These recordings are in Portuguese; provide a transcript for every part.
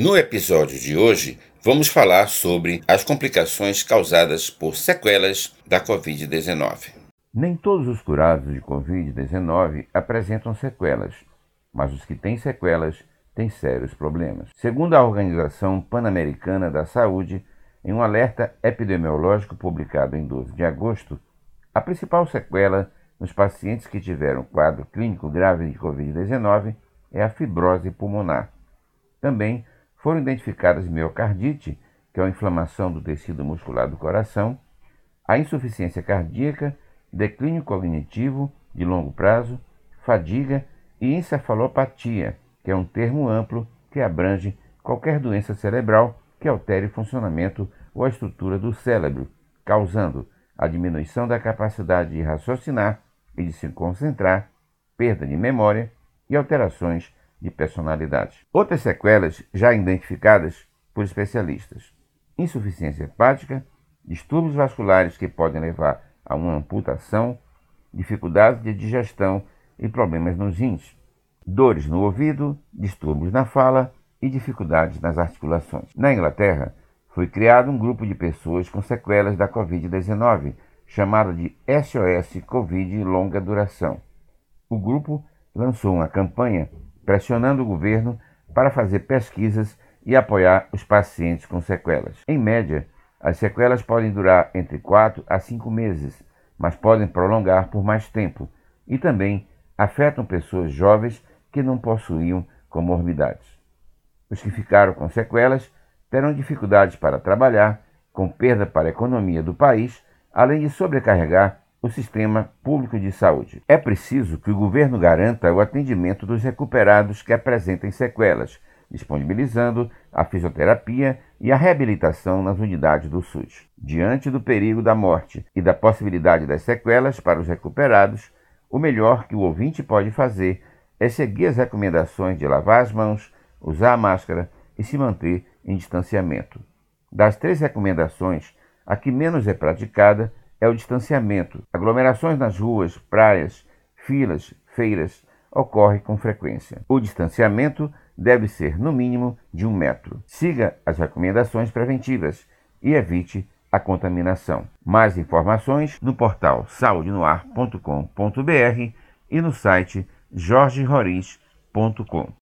No episódio de hoje, vamos falar sobre as complicações causadas por sequelas da Covid-19. Nem todos os curados de Covid-19 apresentam sequelas, mas os que têm sequelas têm sérios problemas. Segundo a Organização Pan-Americana da Saúde, em um alerta epidemiológico publicado em 12 de agosto, a principal sequela nos pacientes que tiveram quadro clínico grave de Covid-19 é a fibrose pulmonar. Também foram identificadas miocardite, que é a inflamação do tecido muscular do coração, a insuficiência cardíaca, declínio cognitivo de longo prazo, fadiga e encefalopatia, que é um termo amplo que abrange qualquer doença cerebral que altere o funcionamento ou a estrutura do cérebro, causando a diminuição da capacidade de raciocinar e de se concentrar, perda de memória e alterações de personalidade. Outras sequelas já identificadas por especialistas: insuficiência hepática, distúrbios vasculares que podem levar a uma amputação, dificuldades de digestão e problemas nos rins, dores no ouvido, distúrbios na fala e dificuldades nas articulações. Na Inglaterra, foi criado um grupo de pessoas com sequelas da Covid-19, chamado de SOS Covid Longa Duração. O grupo lançou uma campanha pressionando o governo para fazer pesquisas e apoiar os pacientes com sequelas. Em média, as sequelas podem durar entre 4 a 5 meses, mas podem prolongar por mais tempo e também afetam pessoas jovens que não possuíam comorbidades. Os que ficaram com sequelas terão dificuldades para trabalhar, com perda para a economia do país, além de sobrecarregar o sistema público de saúde. É preciso que o governo garanta o atendimento dos recuperados que apresentem sequelas, disponibilizando a fisioterapia e a reabilitação nas unidades do SUS. Diante do perigo da morte e da possibilidade das sequelas para os recuperados, o melhor que o ouvinte pode fazer é seguir as recomendações de lavar as mãos, usar a máscara e se manter em distanciamento. Das três recomendações, a que menos é praticada é o distanciamento. Aglomerações nas ruas, praias, filas, feiras ocorre com frequência. O distanciamento deve ser no mínimo de um metro. Siga as recomendações preventivas e evite a contaminação. Mais informações no portal saudenoar.com.br e no site jorgeroriz.com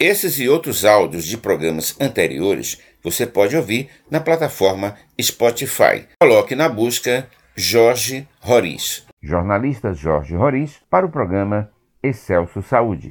esses e outros áudios de programas anteriores você pode ouvir na plataforma Spotify. Coloque na busca Jorge Roriz. Jornalista Jorge Roriz para o programa Excelso Saúde.